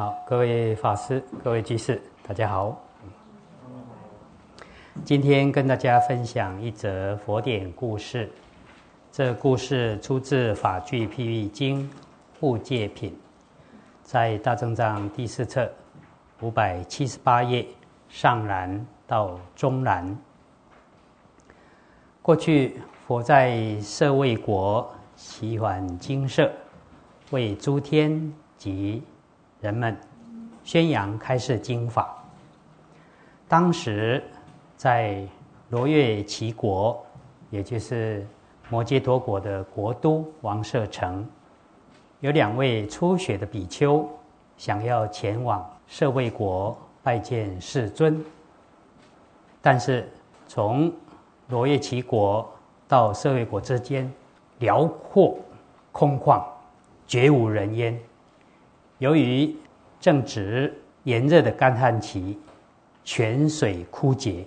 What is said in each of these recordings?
好，各位法师、各位居士，大家好。今天跟大家分享一则佛典故事。这故事出自《法句譬喻经·护戒品》，在大正藏第四册五百七十八页上栏到中栏。过去佛在舍卫国齐桓精舍，为诸天及人们宣扬开示经法。当时在罗越齐国，也就是摩揭陀国的国都王舍城，有两位初学的比丘，想要前往舍卫国拜见世尊。但是从罗越齐国到舍卫国之间，辽阔空旷，绝无人烟。由于正值炎热的干旱期，泉水枯竭，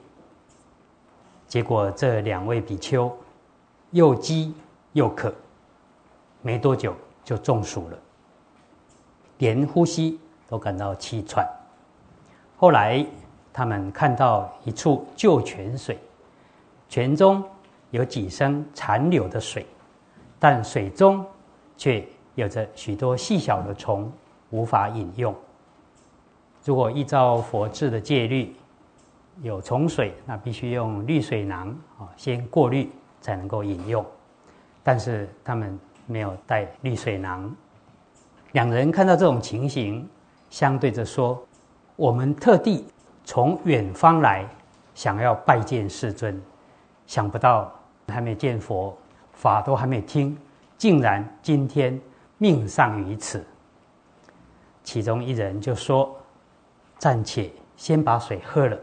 结果这两位比丘又饥又渴，没多久就中暑了，连呼吸都感到气喘。后来他们看到一处旧泉水，泉中有几升残留的水，但水中却有着许多细小的虫。无法饮用。如果依照佛制的戒律，有虫水，那必须用滤水囊啊，先过滤才能够饮用。但是他们没有带滤水囊。两人看到这种情形，相对着说：“我们特地从远方来，想要拜见世尊，想不到还没见佛，法都还没听，竟然今天命丧于此。”其中一人就说：“暂且先把水喝了，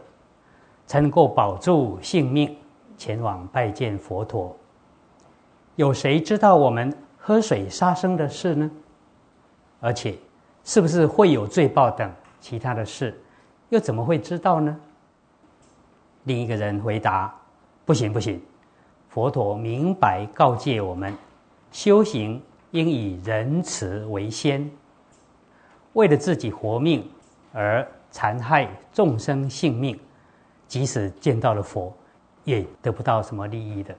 才能够保住性命，前往拜见佛陀。有谁知道我们喝水杀生的事呢？而且，是不是会有罪报等其他的事，又怎么会知道呢？”另一个人回答：“不行，不行！佛陀明白告诫我们，修行应以仁慈为先。”为了自己活命而残害众生性命，即使见到了佛，也得不到什么利益的。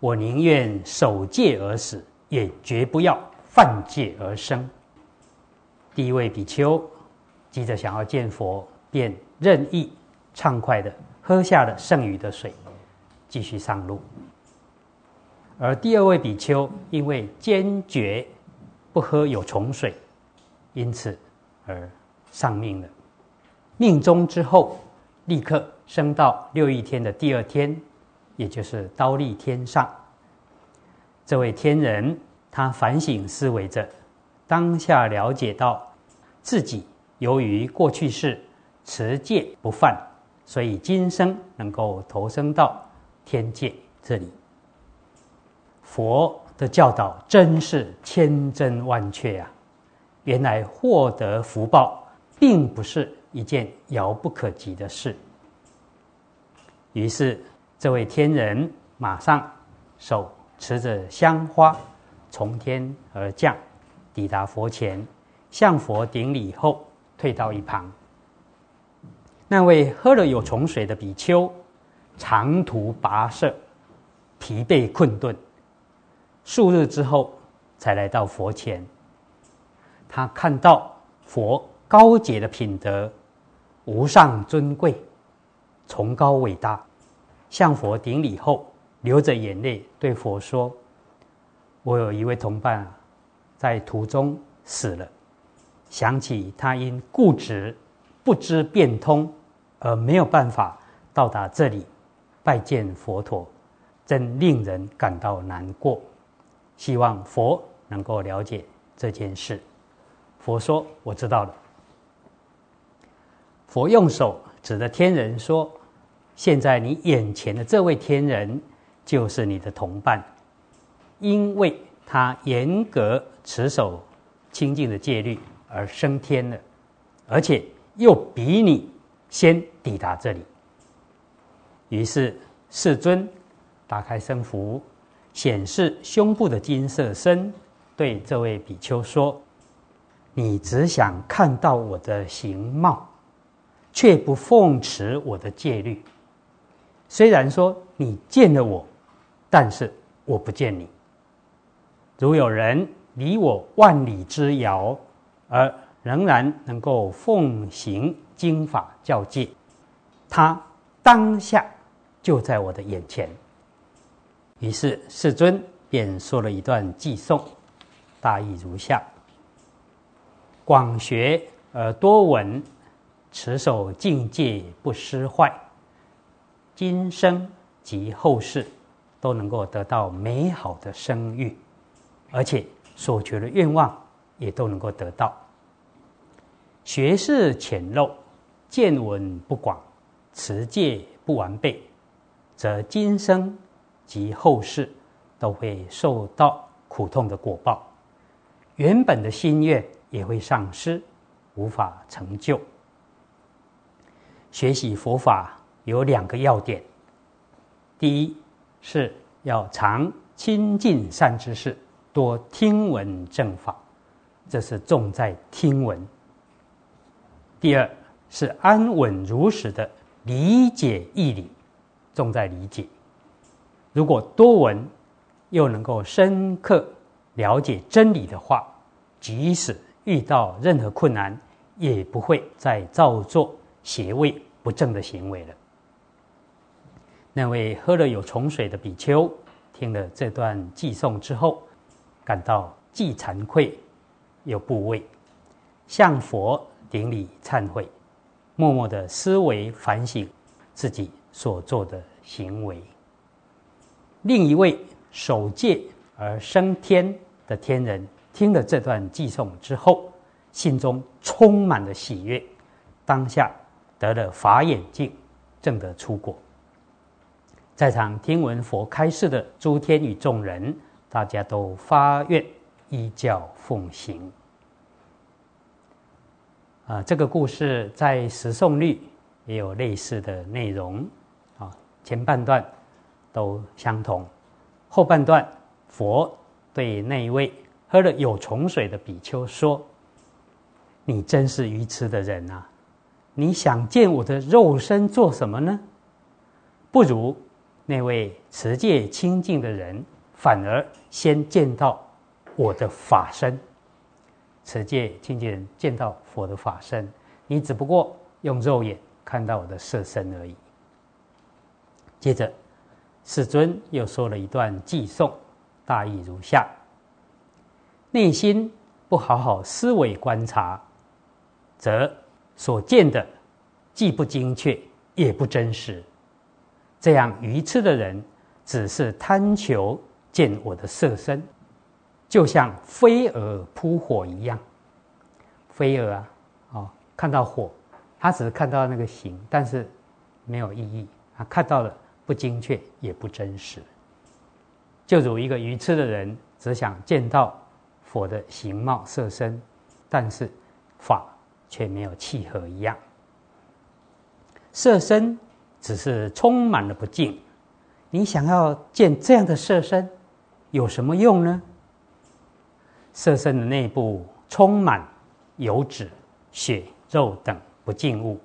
我宁愿守戒而死，也绝不要犯戒而生。第一位比丘急着想要见佛，便任意畅快的喝下了剩余的水，继续上路。而第二位比丘因为坚决不喝有虫水。因此而丧命了。命中之后，立刻升到六一天的第二天，也就是刀立天上。这位天人，他反省思维着，当下了解到自己由于过去世持戒不犯，所以今生能够投生到天界这里。佛的教导真是千真万确呀！原来获得福报，并不是一件遥不可及的事。于是，这位天人马上手持着香花，从天而降，抵达佛前，向佛顶礼后，退到一旁。那位喝了有虫水的比丘，长途跋涉，疲惫困顿，数日之后，才来到佛前。他看到佛高洁的品德，无上尊贵，崇高伟大，向佛顶礼后，流着眼泪对佛说：“我有一位同伴，在途中死了。想起他因固执不知变通，而没有办法到达这里拜见佛陀，真令人感到难过。希望佛能够了解这件事。”佛说：“我知道了。”佛用手指着天人说：“现在你眼前的这位天人，就是你的同伴，因为他严格持守清净的戒律而升天了，而且又比你先抵达这里。”于是世尊打开僧服，显示胸部的金色身，对这位比丘说。你只想看到我的形貌，却不奉持我的戒律。虽然说你见了我，但是我不见你。如有人离我万里之遥，而仍然能够奉行经法教戒，他当下就在我的眼前。于是世尊便说了一段偈颂，大意如下。广学而多闻，持守境界不失坏。今生及后世都能够得到美好的声誉，而且所求的愿望也都能够得到。学识浅陋，见闻不广，持戒不完备，则今生及后世都会受到苦痛的果报，原本的心愿。也会丧失，无法成就。学习佛法有两个要点：第一是要常亲近善知识，多听闻正法，这是重在听闻；第二是安稳如实的理解义理，重在理解。如果多闻，又能够深刻了解真理的话，即使遇到任何困难，也不会再造作邪味不正的行为了。那位喝了有虫水的比丘，听了这段偈颂之后，感到既惭愧又不畏，向佛顶礼忏悔，默默的思维反省自己所做的行为。另一位守戒而升天的天人。听了这段寄送之后，心中充满了喜悦，当下得了法眼镜，证得出果。在场听闻佛开示的诸天与众人，大家都发愿依教奉行。啊，这个故事在《十颂律》也有类似的内容，啊，前半段都相同，后半段佛对那一位。喝了有虫水的比丘说：“你真是愚痴的人呐！你想见我的肉身做什么呢？不如那位持戒清净的人，反而先见到我的法身。持戒清净人见到佛的法身，你只不过用肉眼看到我的色身而已。”接着，世尊又说了一段偈颂，大意如下。内心不好好思维观察，则所见的既不精确也不真实。这样愚痴的人，只是贪求见我的色身，就像飞蛾扑火一样。飞蛾啊，哦，看到火，他只是看到那个形，但是没有意义啊，看到了不精确也不真实。就如一个愚痴的人，只想见到。佛的形貌色身，但是法却没有契合一样。色身只是充满了不净，你想要见这样的色身，有什么用呢？色身的内部充满油脂、血肉等不净物，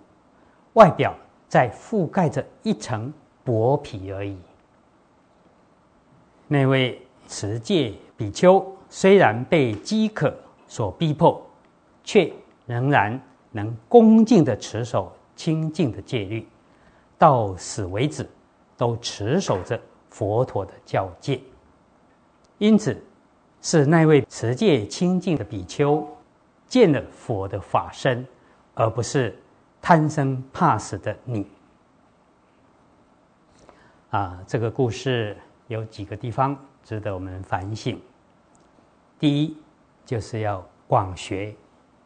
外表在覆盖着一层薄皮而已。那位持戒比丘。虽然被饥渴所逼迫，却仍然能恭敬的持守清净的戒律，到死为止都持守着佛陀的教戒。因此，是那位持戒清净的比丘见了佛的法身，而不是贪生怕死的你。啊，这个故事有几个地方值得我们反省。第一，就是要广学，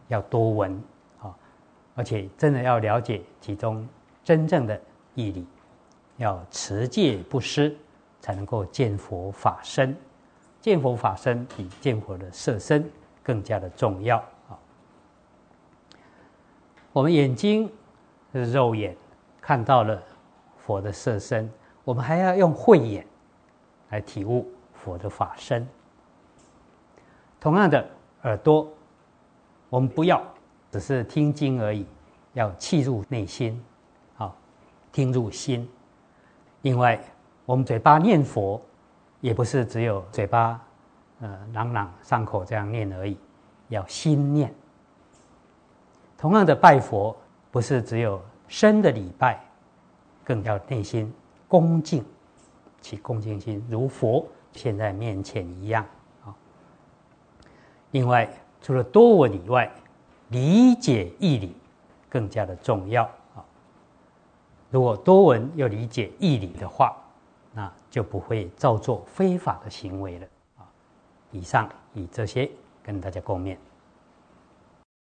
要多闻，啊，而且真的要了解其中真正的义理，要持戒不失，才能够见佛法身。见佛法身比见佛的色身更加的重要啊！我们眼睛是肉眼看到了佛的色身，我们还要用慧眼来体悟佛的法身。同样的，耳朵我们不要只是听经而已，要气入内心，好，听入心。另外，我们嘴巴念佛，也不是只有嘴巴，呃，朗朗上口这样念而已，要心念。同样的拜佛，不是只有身的礼拜，更要内心恭敬，起恭敬心，如佛现在面前一样。另外，除了多闻以外，理解义理更加的重要啊。如果多闻又理解义理的话，那就不会造作非法的行为了啊。以上以这些跟大家共勉。